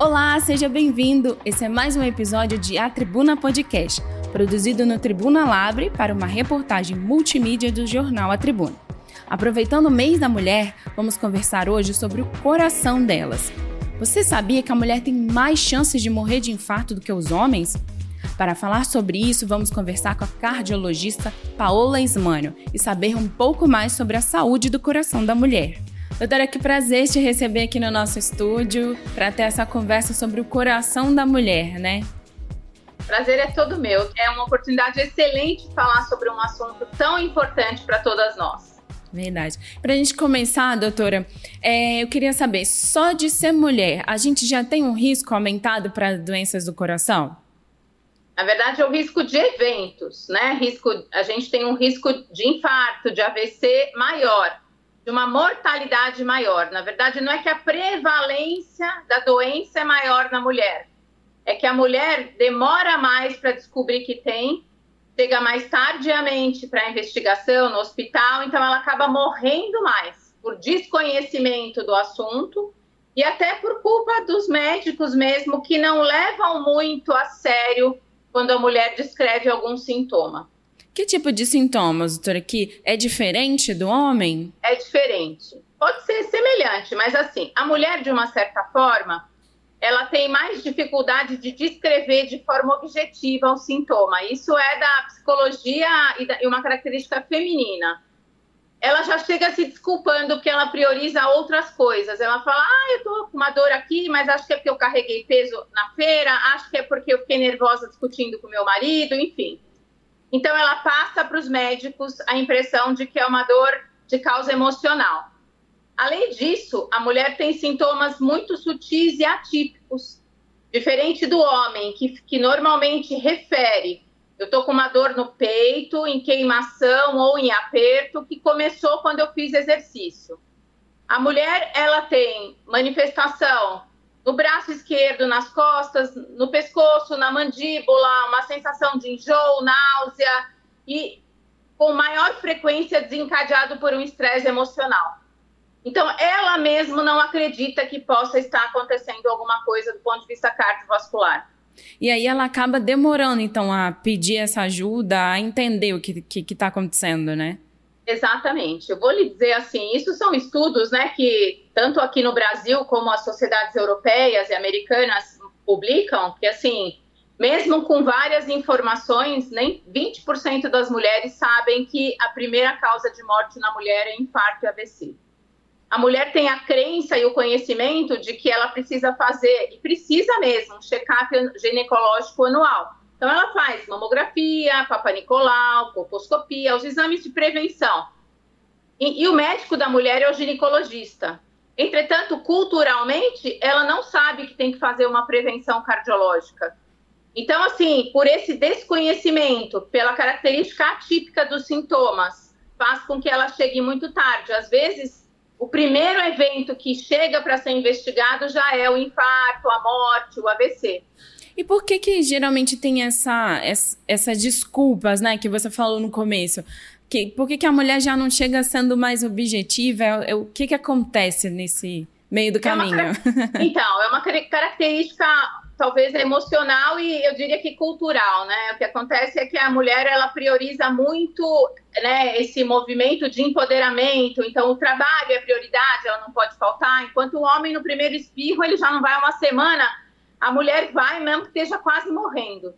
Olá, seja bem-vindo. Esse é mais um episódio de A Tribuna Podcast, produzido no Tribuna Labre para uma reportagem multimídia do jornal A Tribuna. Aproveitando o mês da mulher, vamos conversar hoje sobre o coração delas. Você sabia que a mulher tem mais chances de morrer de infarto do que os homens? Para falar sobre isso, vamos conversar com a cardiologista Paola Ismânio e saber um pouco mais sobre a saúde do coração da mulher. Doutora, que prazer te receber aqui no nosso estúdio para ter essa conversa sobre o coração da mulher, né? Prazer é todo meu. É uma oportunidade excelente falar sobre um assunto tão importante para todas nós. Verdade. Para a gente começar, doutora, é, eu queria saber, só de ser mulher, a gente já tem um risco aumentado para doenças do coração? Na verdade, é o risco de eventos, né? Risco, a gente tem um risco de infarto, de AVC maior de uma mortalidade maior. Na verdade, não é que a prevalência da doença é maior na mulher, é que a mulher demora mais para descobrir que tem, chega mais tardiamente para a investigação no hospital, então ela acaba morrendo mais por desconhecimento do assunto e até por culpa dos médicos mesmo que não levam muito a sério quando a mulher descreve algum sintoma. Que tipo de sintomas, doutora, que é diferente do homem? É diferente. Pode ser semelhante, mas assim, a mulher, de uma certa forma, ela tem mais dificuldade de descrever de forma objetiva o sintoma. Isso é da psicologia e, uma característica feminina. Ela já chega se desculpando porque ela prioriza outras coisas. Ela fala: Ah, eu tô com uma dor aqui, mas acho que é porque eu carreguei peso na feira, acho que é porque eu fiquei nervosa discutindo com meu marido, enfim. Então, ela passa para os médicos a impressão de que é uma dor de causa emocional. Além disso, a mulher tem sintomas muito sutis e atípicos, diferente do homem, que, que normalmente refere: eu estou com uma dor no peito, em queimação ou em aperto, que começou quando eu fiz exercício. A mulher, ela tem manifestação no braço esquerdo, nas costas, no pescoço, na mandíbula, uma sensação de enjoo, náusea e com maior frequência desencadeado por um estresse emocional. Então, ela mesma não acredita que possa estar acontecendo alguma coisa do ponto de vista cardiovascular. E aí ela acaba demorando, então, a pedir essa ajuda, a entender o que está acontecendo, né? Exatamente. Eu vou lhe dizer assim, isso são estudos, né, que tanto aqui no Brasil como as sociedades europeias e americanas publicam, que assim, mesmo com várias informações, nem 20% das mulheres sabem que a primeira causa de morte na mulher é infarto e AVC. A mulher tem a crença e o conhecimento de que ela precisa fazer, e precisa mesmo, um check-up ginecológico anual então, ela faz mamografia, papanicolau, colposcopia, os exames de prevenção. E, e, o médico da mulher é o ginecologista. Entretanto, culturalmente, ela não sabe que tem que fazer uma prevenção cardiológica. Então, assim, por esse desconhecimento, pela característica atípica dos sintomas, faz com que ela chegue muito tarde. Às vezes, o primeiro evento que chega para ser investigado já é o infarto, a morte, o AVC. E por que que geralmente tem essa, essa, essas desculpas, né, que você falou no começo? Que, por que, que a mulher já não chega sendo mais objetiva? É, é, o que que acontece nesse meio do caminho? É uma, então, é uma característica talvez emocional e eu diria que cultural, né? O que acontece é que a mulher ela prioriza muito, né, esse movimento de empoderamento. Então, o trabalho é prioridade, ela não pode faltar. Enquanto o homem no primeiro espirro ele já não vai uma semana a mulher vai mesmo que esteja quase morrendo.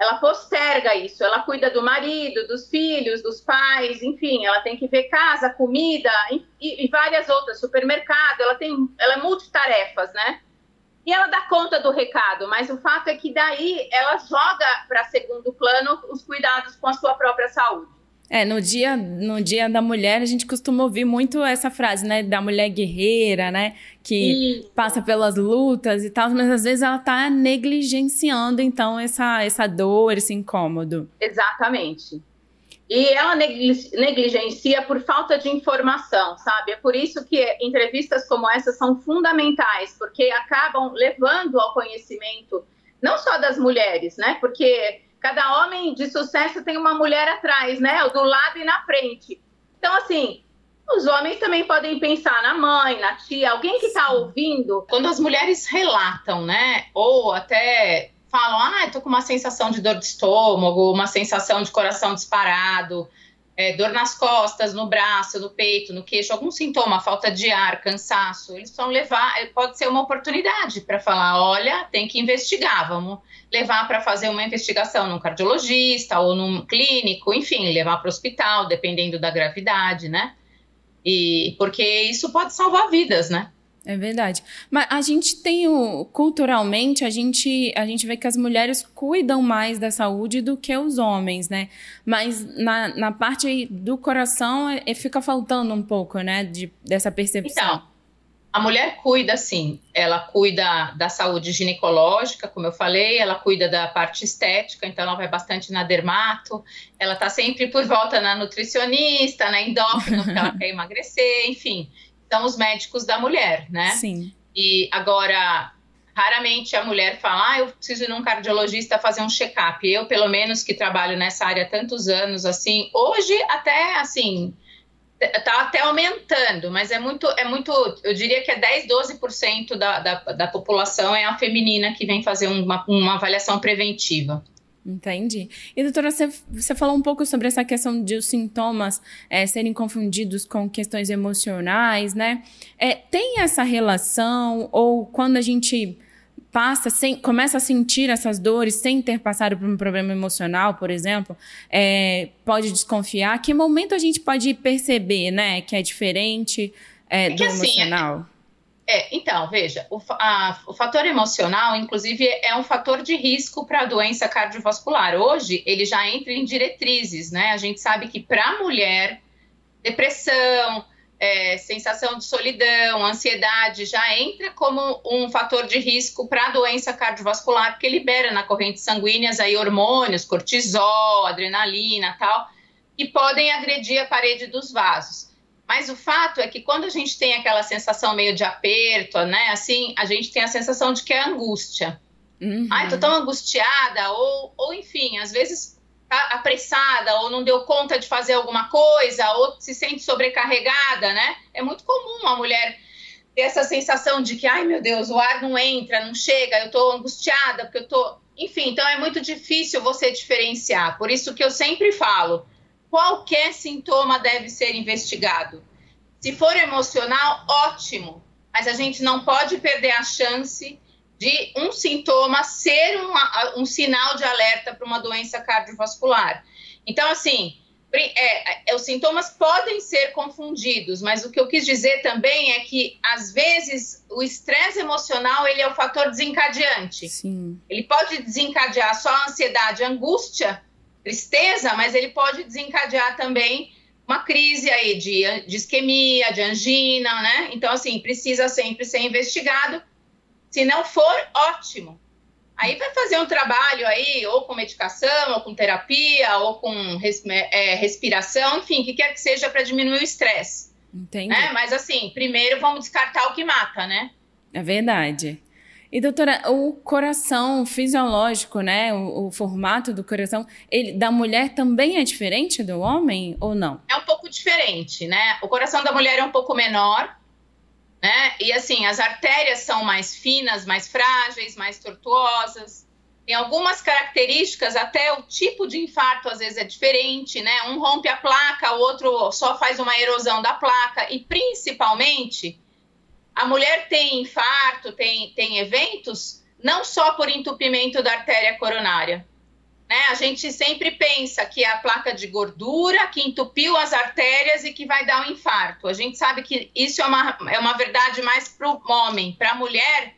Ela posterga isso, ela cuida do marido, dos filhos, dos pais, enfim, ela tem que ver casa, comida e, e várias outras, supermercado, ela tem, ela é multitarefas, né? E ela dá conta do recado, mas o fato é que daí ela joga para segundo plano os cuidados com a sua própria saúde. É, no dia, no dia da mulher, a gente costuma ouvir muito essa frase, né? Da mulher guerreira, né? Que Isso. passa pelas lutas e tal, mas às vezes ela tá negligenciando, então, essa, essa dor, esse incômodo. Exatamente. E ela negligencia por falta de informação, sabe? É por isso que entrevistas como essa são fundamentais, porque acabam levando ao conhecimento, não só das mulheres, né? Porque Cada homem de sucesso tem uma mulher atrás, né? Do lado e na frente. Então, assim, Os homens também podem pensar na mãe, na tia, alguém que está ouvindo. Quando as mulheres relatam, né, ou até falam, ah, estou com uma sensação de dor de estômago, uma sensação de coração disparado, é, dor nas costas, no braço, no peito, no queixo, algum sintoma, falta de ar, cansaço, eles vão levar, é, pode ser uma oportunidade para falar, olha, tem que investigar, vamos levar para fazer uma investigação num cardiologista ou num clínico, enfim, levar para o hospital, dependendo da gravidade, né? E porque isso pode salvar vidas, né? É verdade. Mas a gente tem o. Culturalmente, a gente, a gente vê que as mulheres cuidam mais da saúde do que os homens, né? Mas na, na parte do coração é, é fica faltando um pouco, né? De, dessa percepção. Então, a mulher cuida, sim. Ela cuida da saúde ginecológica, como eu falei, ela cuida da parte estética, então ela vai bastante na dermato, ela tá sempre por volta na nutricionista, na endócrino, porque ela quer emagrecer, enfim são os médicos da mulher, né? Sim. E agora, raramente a mulher fala, ah, eu preciso ir num cardiologista fazer um check-up. Eu, pelo menos, que trabalho nessa área há tantos anos, assim, hoje até, assim, tá até aumentando, mas é muito, é muito, eu diria que é 10, 12% da, da, da população é a feminina que vem fazer uma, uma avaliação preventiva. Entendi. E, doutora, você, você falou um pouco sobre essa questão de os sintomas é, serem confundidos com questões emocionais, né? É, tem essa relação, ou quando a gente passa, sem, começa a sentir essas dores sem ter passado por um problema emocional, por exemplo, é, pode desconfiar? Que momento a gente pode perceber, né, que é diferente é, é do assim, emocional? Assim, é, então, veja, o, a, o, fator emocional, inclusive, é um fator de risco para a doença cardiovascular. Hoje, ele já entra em diretrizes, né? A gente sabe que para a mulher, depressão, é, sensação de solidão, ansiedade, já entra como um fator de risco para a doença cardiovascular, porque libera na corrente sanguínea aí hormônios, cortisol, adrenalina tal, que podem agredir a parede dos vasos. Mas o fato é que quando a gente tem aquela sensação meio de aperto, né? Assim, a gente tem a sensação de que é angústia. Uhum. Ai, tô tão angustiada, ou, ou enfim, às vezes tá apressada, ou não deu conta de fazer alguma coisa, ou se sente sobrecarregada, né? É muito comum a mulher ter essa sensação de que, ai meu Deus, o ar não entra, não chega, eu tô angustiada, porque eu tô. Enfim, então é muito difícil você diferenciar. Por isso que eu sempre falo qualquer sintoma deve ser investigado. Se for emocional, ótimo, mas a gente não pode perder a chance de um sintoma ser um, um sinal de alerta para uma doença cardiovascular. Então, assim, é, é, os sintomas podem ser confundidos, mas o que eu quis dizer também é que, às vezes, o estresse emocional ele é o fator desencadeante. Sim. Ele pode desencadear só a ansiedade, a angústia, tristeza, mas ele pode desencadear também uma crise aí de, de isquemia, de angina, né? Então, assim, precisa sempre ser investigado. Se não for, ótimo. Aí vai fazer um trabalho aí, ou com medicação, ou com terapia, ou com res, é, respiração, enfim, o que quer que seja para diminuir o estresse. Entendi. Né? Mas assim, primeiro vamos descartar o que mata, né? É verdade. E doutora, o coração fisiológico, né, o, o, formato do coração, ele da mulher também é diferente do homem ou não? É um pouco diferente, né? O coração da mulher é um pouco menor, né? E assim, as artérias são mais finas, mais frágeis, mais tortuosas. Tem algumas características, até o tipo de infarto às vezes é diferente, né? Um rompe a placa, o outro só faz uma erosão da placa e principalmente a mulher tem infarto, tem, tem eventos, não só por entupimento da artéria coronária. Né? A gente sempre pensa que é a placa de gordura que entupiu as artérias e que vai dar um infarto. A gente sabe que isso é uma, é uma verdade mais para o homem. Para a mulher,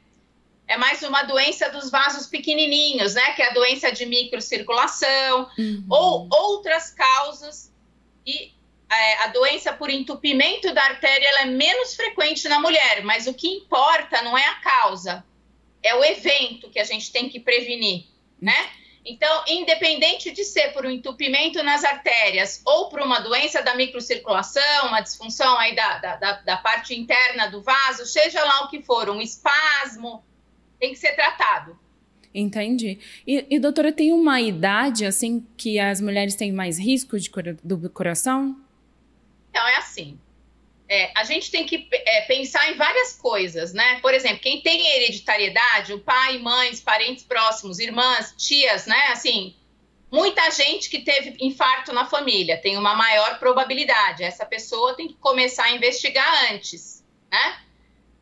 é mais uma doença dos vasos pequenininhos, né? Que é a doença de microcirculação, uhum. ou outras causas e a doença por entupimento da artéria é menos frequente na mulher, mas o que importa não é a causa, é o evento que a gente tem que prevenir, né? Então, independente de ser por um entupimento nas artérias ou por uma doença da microcirculação, uma disfunção aí da, da, da, parte interna do vaso, seja lá o que for, um espasmo, tem que ser tratado. Entendi. E, e doutora, tem uma idade assim que as mulheres têm mais risco de, do coração? Então, é assim. é, a gente tem que é, pensar em várias coisas, né? Por exemplo, quem tem hereditariedade, o pai, mães, parentes próximos, irmãs, tias, né? Assim, muita gente que teve infarto na família tem uma maior probabilidade. Essa pessoa tem que começar a investigar antes, né?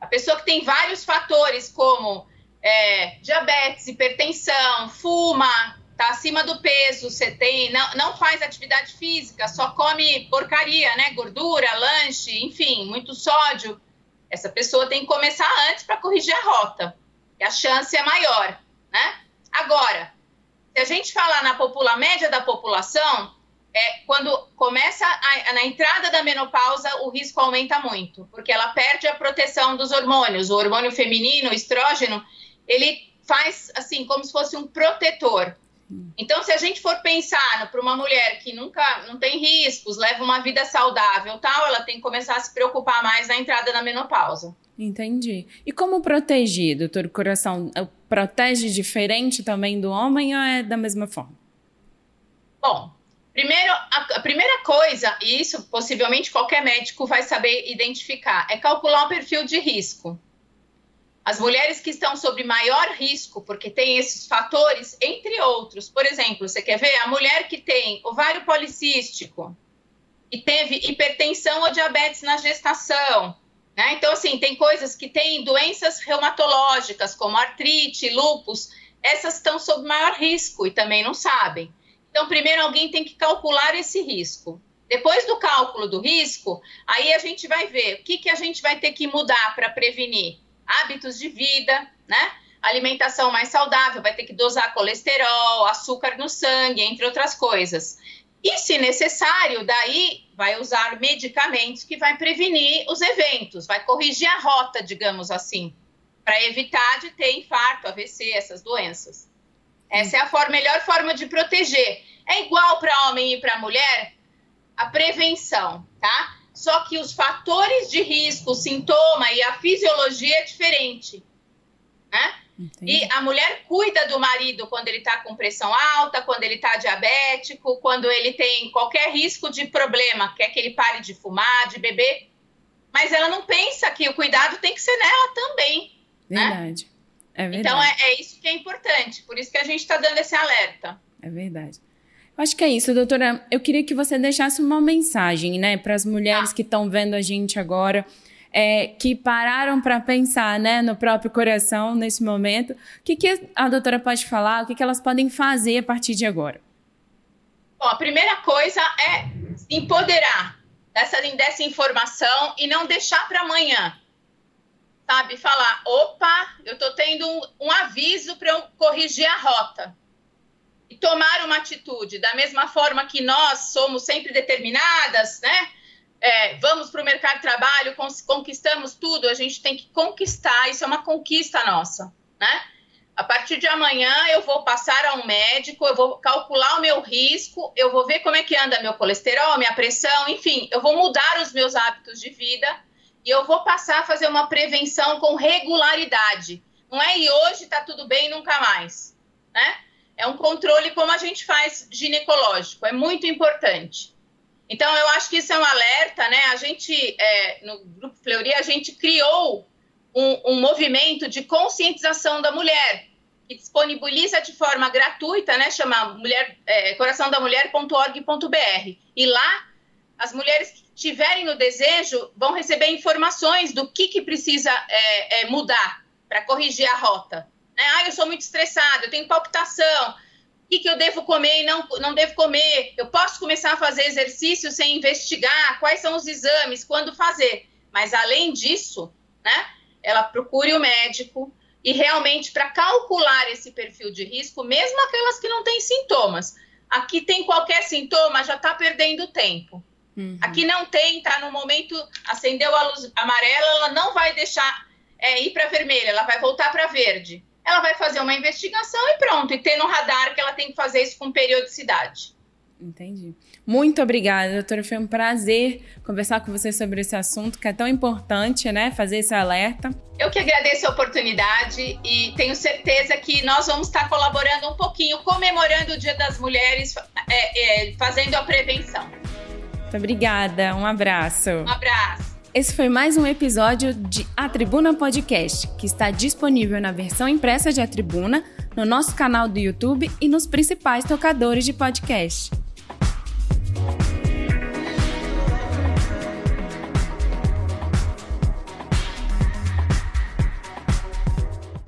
A pessoa que tem vários fatores, como é, diabetes, hipertensão, fuma, tá acima do peso, você tem, não, não faz atividade física, só come porcaria, né? Gordura, lanche, enfim, muito sódio. Essa pessoa tem que começar antes para corrigir a rota. E a chance é maior, né? Agora, se a gente falar na popula média da população, é, quando começa a, na entrada da menopausa, o risco aumenta muito, porque ela perde a proteção dos hormônios. O hormônio feminino, o estrógeno, ele faz assim como se fosse um protetor. Então, se a gente for pensar para uma mulher que nunca não tem riscos, leva uma vida saudável, tal, ela tem que começar a se preocupar mais na entrada da menopausa. Entendi. E como proteger, doutor Coração? Protege diferente também do homem ou é da mesma forma? Bom, primeiro, a, a primeira coisa, e isso possivelmente qualquer médico vai saber identificar, é calcular o perfil de risco. As mulheres que estão sob maior risco, porque tem esses fatores, entre outros. Por exemplo, você quer ver a mulher que tem ovário policístico e teve hipertensão ou diabetes na gestação. Né? Então, assim, tem coisas que têm doenças reumatológicas, como artrite, lúpus, essas estão sob maior risco e também não sabem. Então, primeiro alguém tem que calcular esse risco. Depois do cálculo do risco, aí a gente vai ver o que, que a gente vai ter que mudar para prevenir hábitos de vida, né? Alimentação mais saudável, vai ter que dosar colesterol, açúcar no sangue, entre outras coisas. E, se necessário, daí vai usar medicamentos que vai prevenir os eventos, vai corrigir a rota, digamos assim, para evitar de ter infarto, AVC, essas doenças. Essa é a forma, melhor forma de proteger. É igual para homem e para mulher a prevenção, tá? Só que os fatores de risco, o sintoma e a fisiologia é diferente. Né? E a mulher cuida do marido quando ele está com pressão alta, quando ele está diabético, quando ele tem qualquer risco de problema, quer que ele pare de fumar, de beber. Mas ela não pensa que o cuidado tem que ser nela também. Né? Verdade. Né? É verdade. Então é, é isso que é importante. Por isso que a gente está dando esse alerta. É verdade. Acho que é isso, doutora. Eu queria que você deixasse uma mensagem, né, para as mulheres ah. que estão vendo a gente agora, é, que pararam para pensar, né, no próprio coração nesse momento. O que, que a doutora pode falar? O que, que elas podem fazer a partir de agora? Bom, a primeira coisa é empoderar dessa, dessa informação e não deixar para amanhã. Sabe, falar, opa, eu estou tendo um, um aviso para eu corrigir a rota e tomar uma atitude, da mesma forma que nós somos sempre determinadas, né? É, vamos para o mercado de trabalho, conquistamos tudo, a gente tem que conquistar, isso é uma conquista nossa, né? A partir de amanhã eu vou passar a um médico, eu vou calcular o meu risco, eu vou ver como é que anda meu colesterol, minha pressão, enfim, eu vou mudar os meus hábitos de vida e eu vou passar a fazer uma prevenção com regularidade. Não é e hoje tá tudo bem, nunca mais, né? É um controle como a gente faz ginecológico, é muito importante. Então, eu acho que isso é um alerta, né? A gente, é, no Grupo Fleury, a gente criou um, um, movimento de conscientização da mulher, que disponibiliza de forma gratuita, né? Chama mulher, é, coraçãodamulher.org.br. E lá, as mulheres que tiverem o desejo vão receber informações do que, que precisa é, é mudar para corrigir a rota. Né? Ah, eu sou muito estressado, eu tenho palpitação. O que, que eu devo comer e não, não devo comer? Eu posso começar a fazer exercício sem investigar quais são os exames, quando fazer. Mas, além disso, né, ela procure o médico e realmente para calcular esse perfil de risco, mesmo aquelas que não têm sintomas. Aqui tem qualquer sintoma, já está perdendo tempo. Uhum. Aqui não tem, está no momento, acendeu a luz amarela, ela não vai deixar é, ir para vermelha, ela vai voltar para verde ela vai fazer uma investigação e pronto, e ter no radar que ela tem que fazer isso com periodicidade. Entendi. Muito obrigada, doutora. Foi um prazer conversar com você sobre esse assunto que é tão importante, né? Fazer esse alerta. Eu que agradeço a oportunidade e tenho certeza que nós vamos estar colaborando um pouquinho, comemorando o Dia das Mulheres, é, é, fazendo a prevenção. Muito obrigada. Um abraço. Um abraço. Esse foi mais um episódio de A Tribuna Podcast, que está disponível na versão impressa de A Tribuna, no nosso canal do YouTube e nos principais tocadores de podcast.